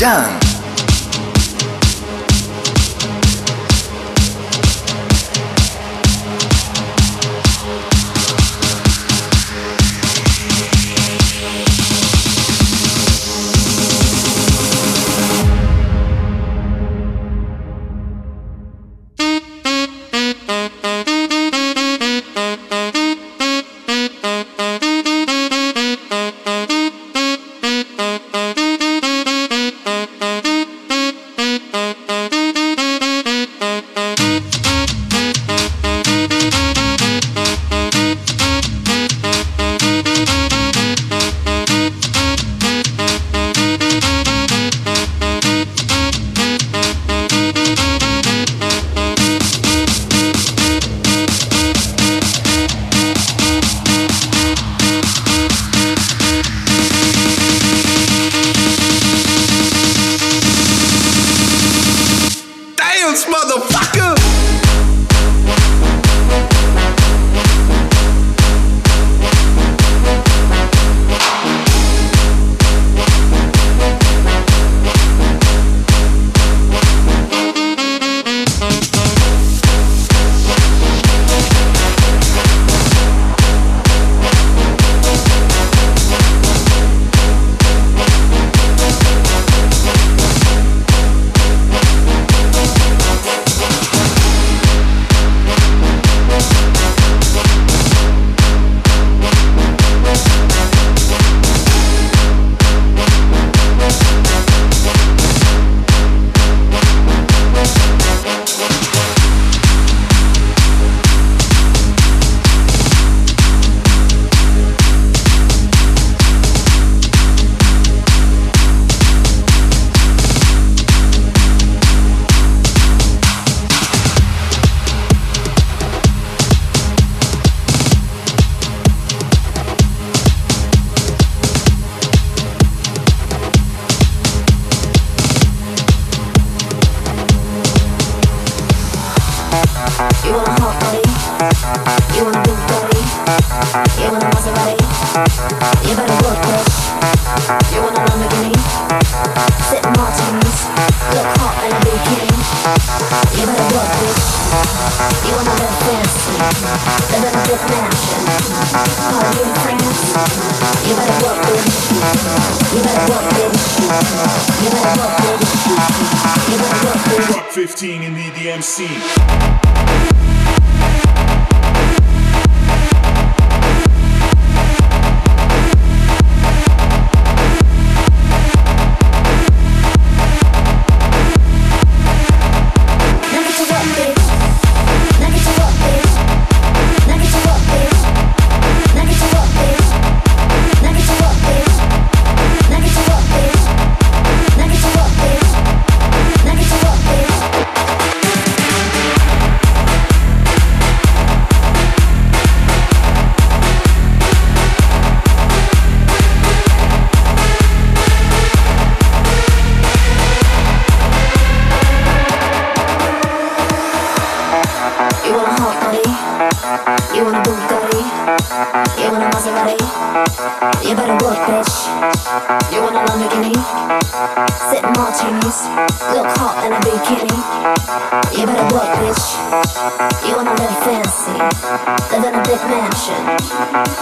Done. panties. Look hot in a bikini. You better work, bitch. You wanna live fancy. Live in a big mansion.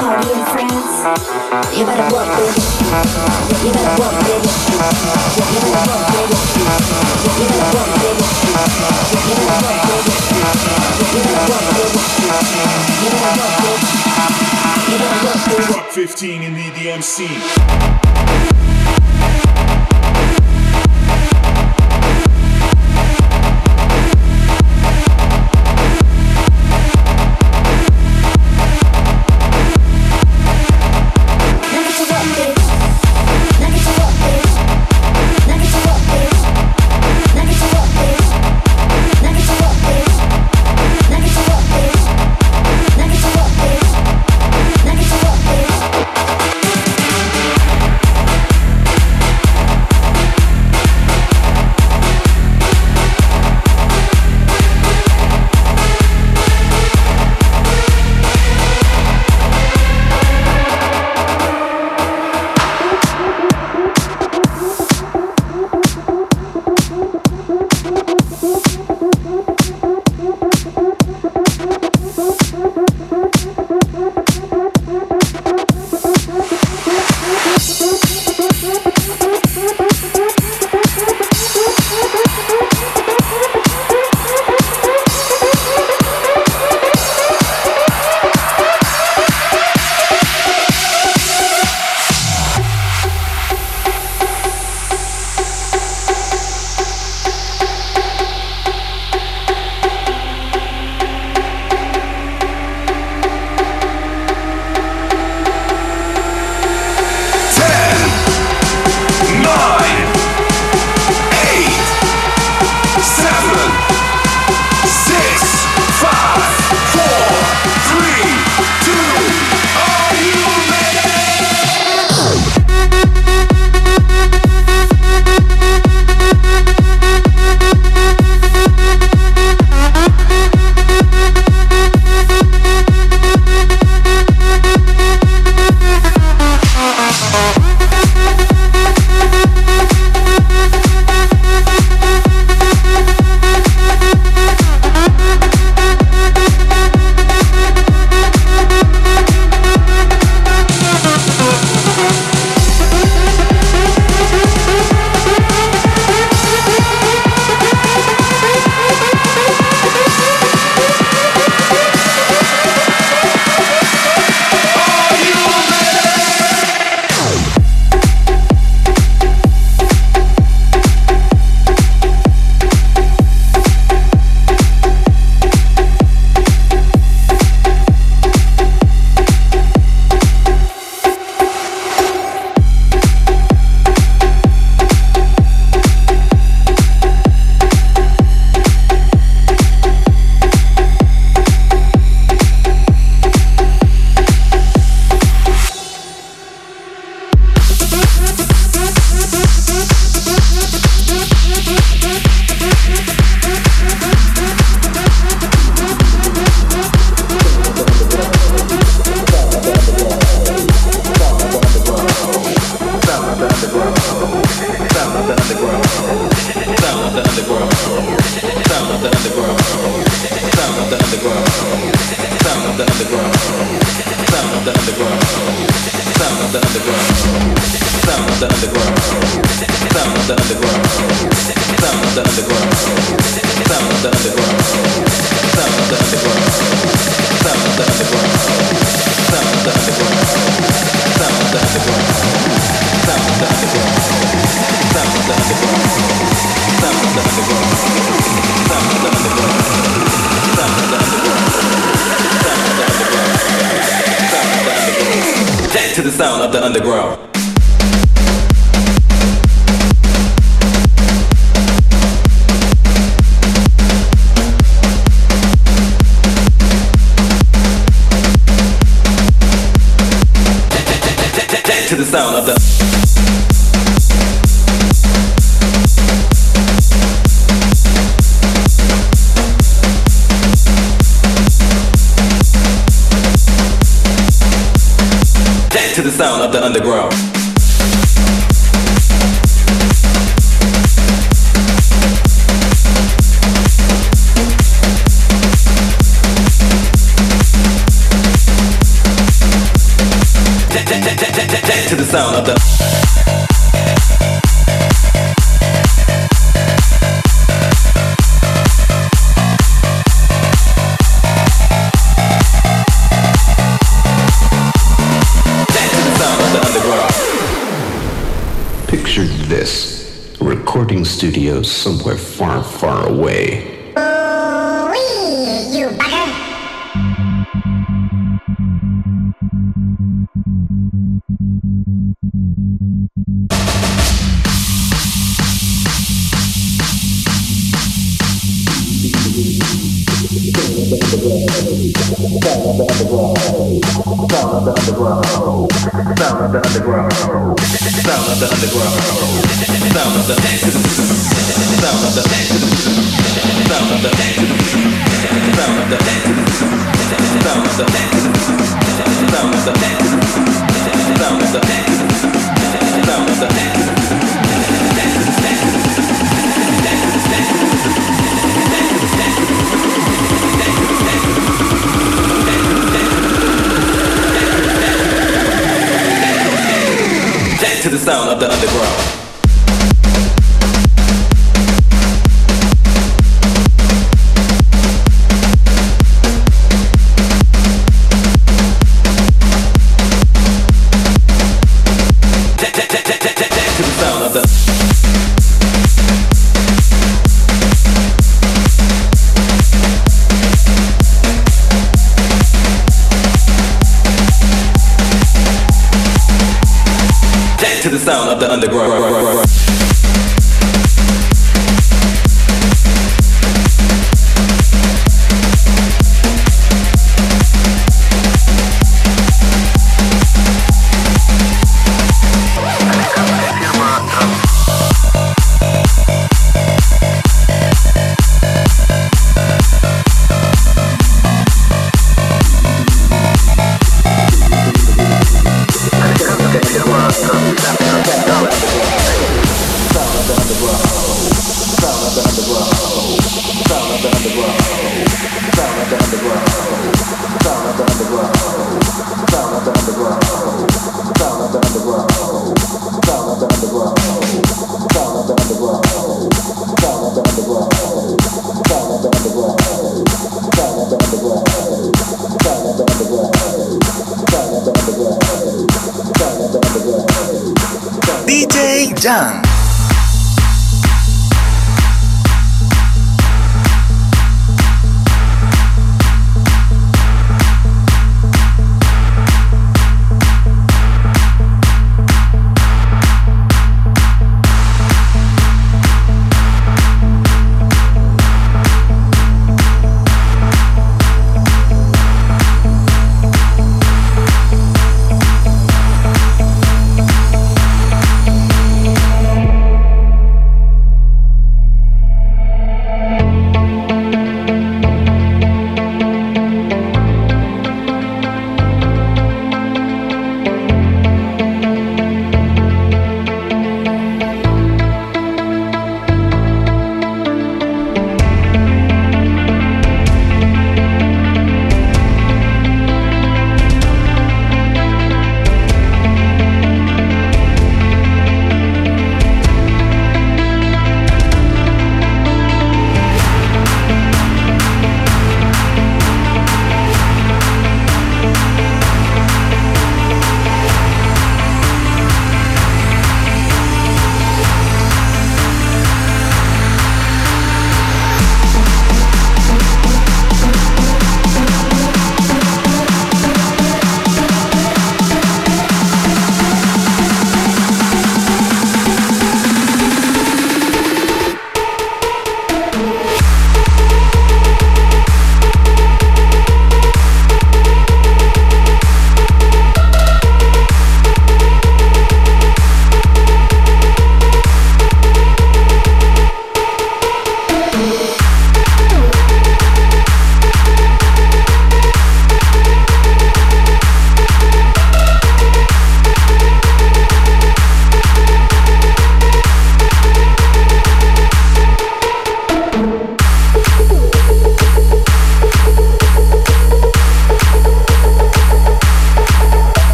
Party in France. You better work, bitch. You better work, bitch. You better work, bitch. You better work, bitch. You better work, bitch. You better work, bitch. You better work, bitch. You better work, bitch. Fuck 15 in the DMC. the underground. somewhere far, far away. Sound of the underground. Sound of the underground. Sound of the underground.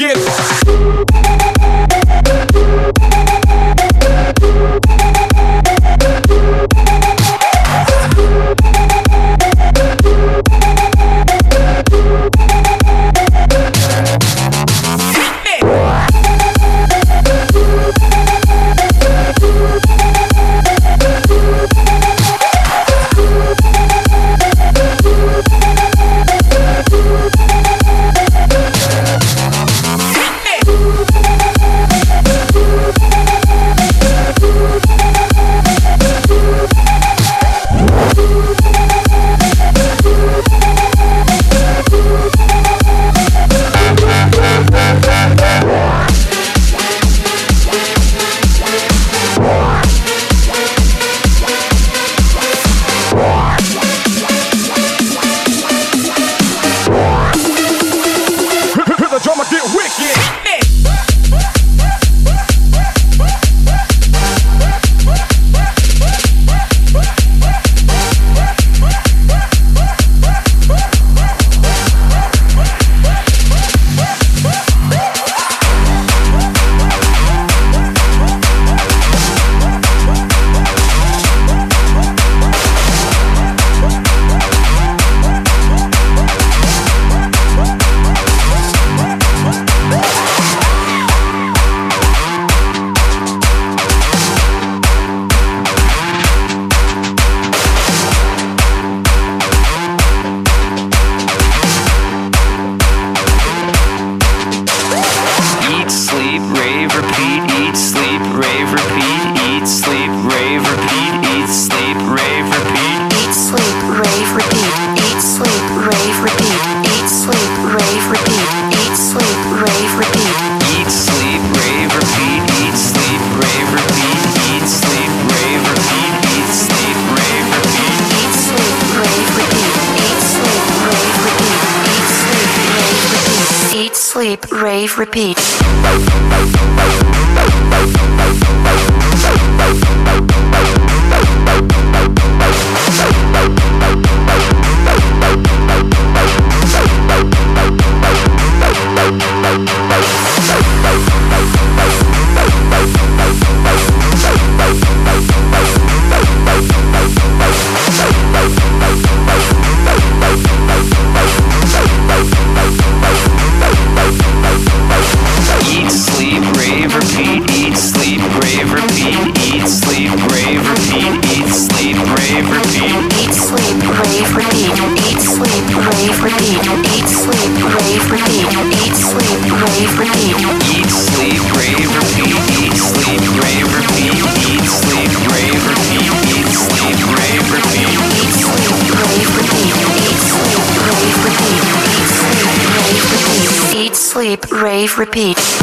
Rave, repeat. Eat,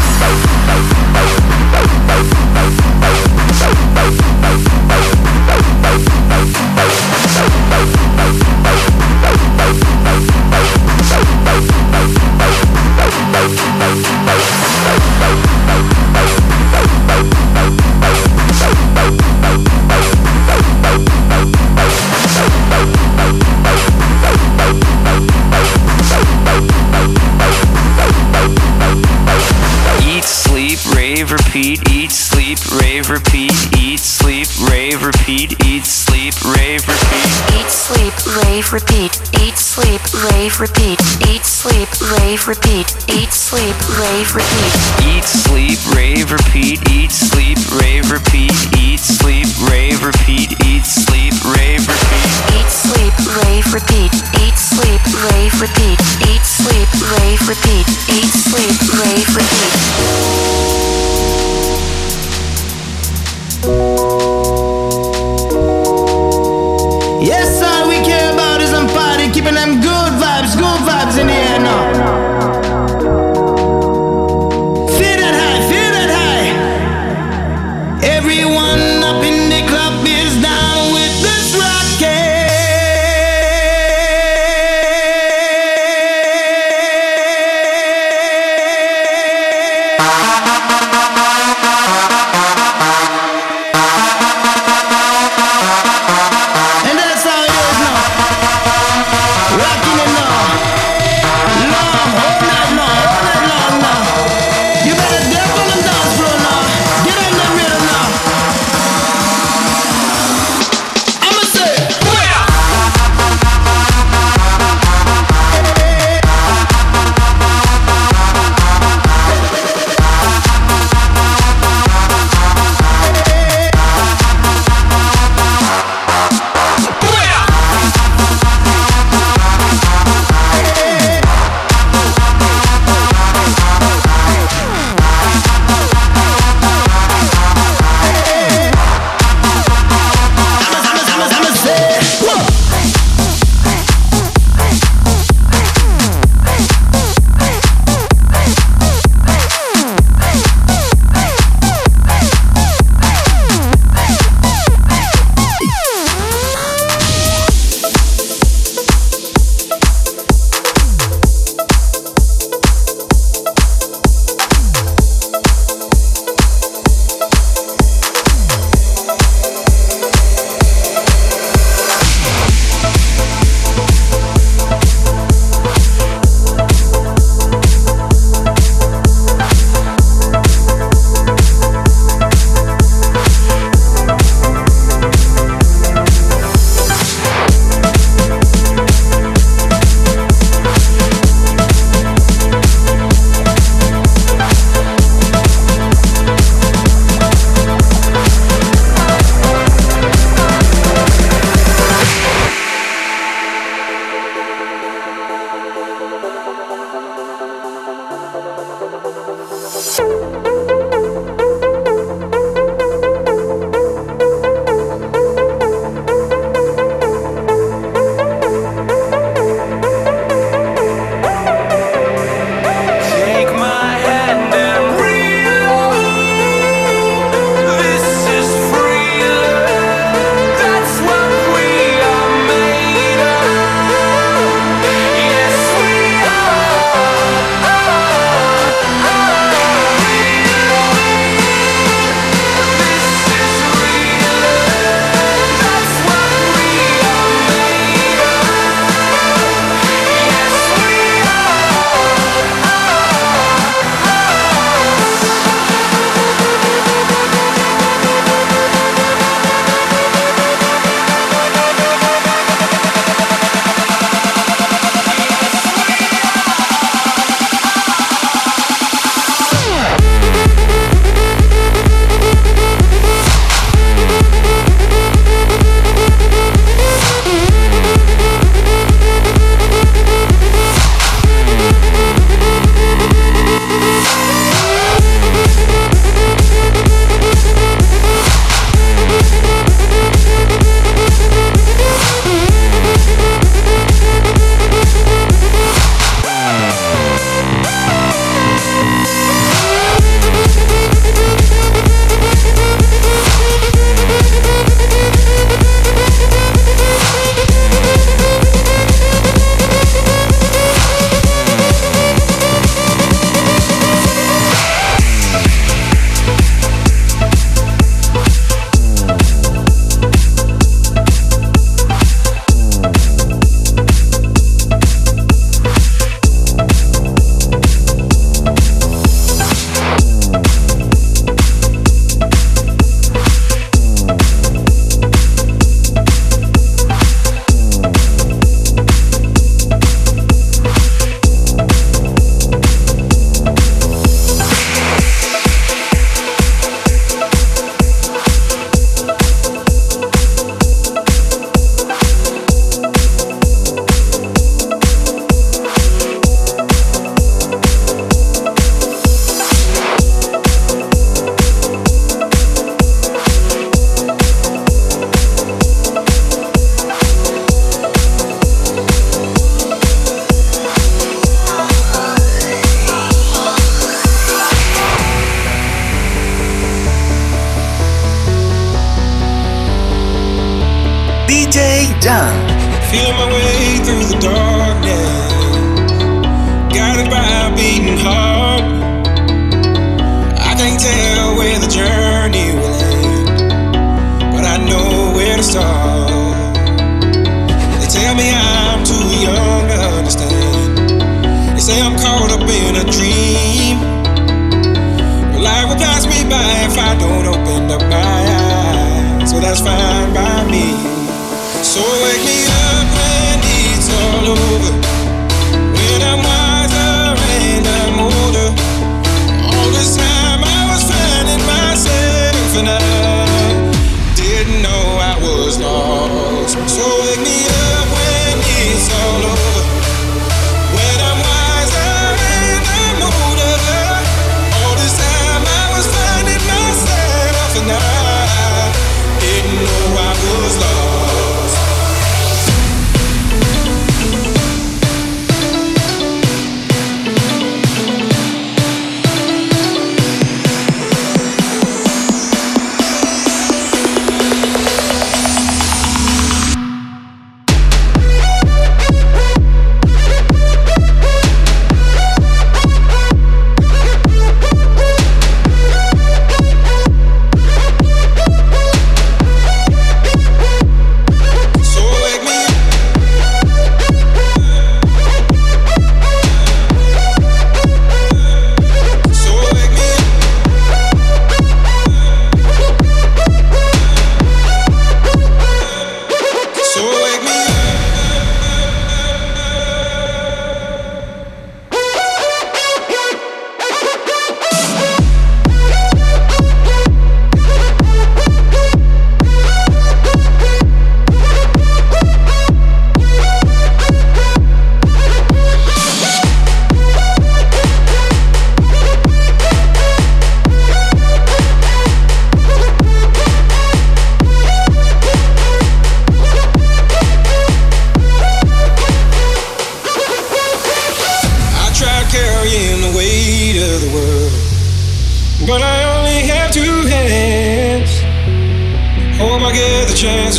was lost. So ignore.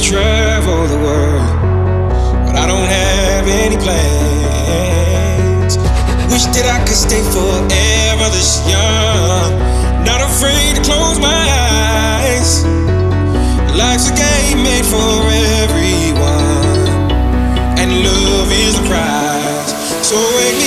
travel the world, but I don't have any plans. Wish that I could stay forever this young, not afraid to close my eyes. Life's a game made for everyone, and love is the prize. So wake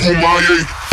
Akumaye.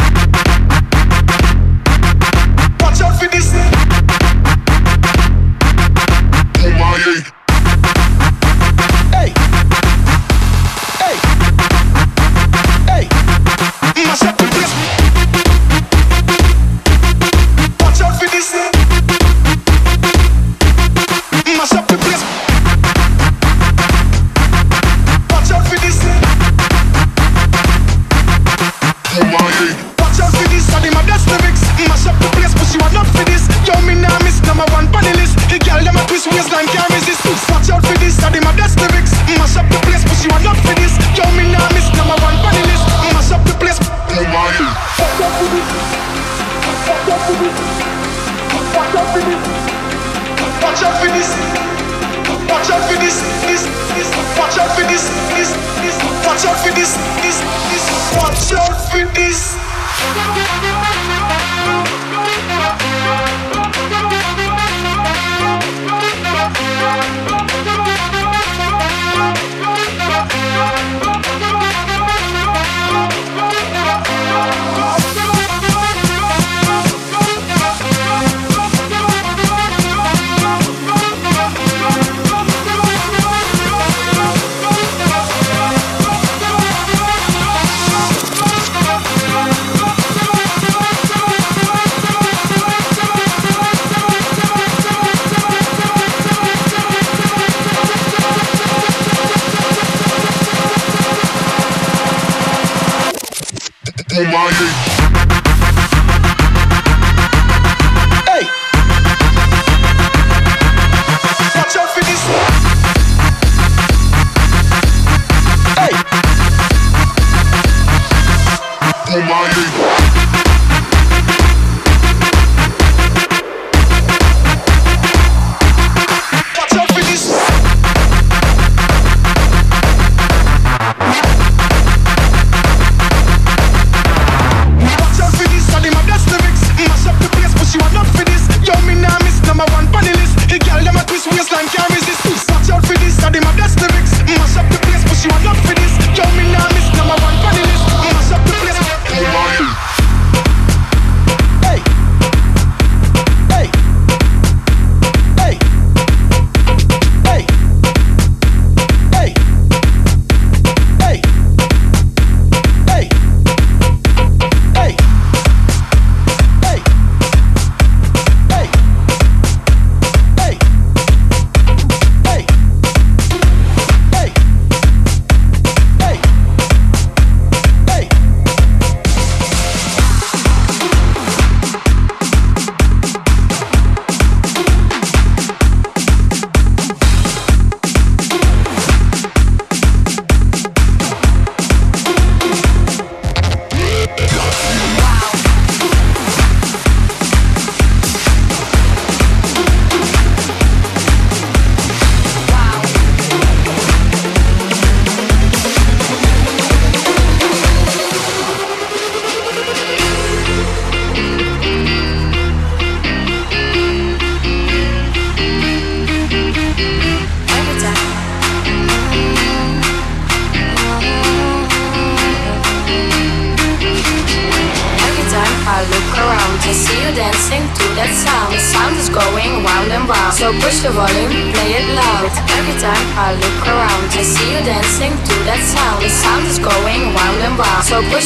for my. Hey! Watch out for this. Hey! For my.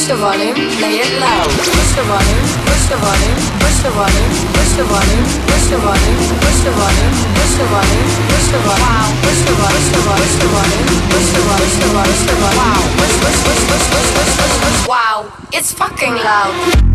push the volume, play it loud. Push the volume, push the volume, push the volume, push the volume, push the volume, push the volume, push the volume, push the volume, wow. Push the volume, push the volume, push the volume, push the volume, push the volume, push the volume, wow. Push, push, push, push, push, push, push, push, wow. It's fucking loud.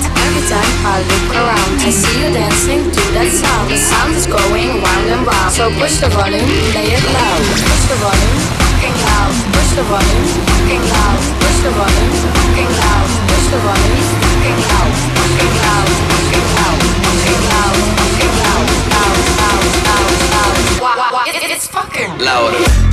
But every time I look around I see you dancing to that sound. The sound is going round and round So push the volume, play it loud. Push the volume, fucking loud. Push the volume, fucking loud. Push the volume, fucking loud. Push the volume, fucking loud. Fucking loud, fucking loud. Fucking loud, fucking loud. Loud, loud, loud, loud. It's fucking louder.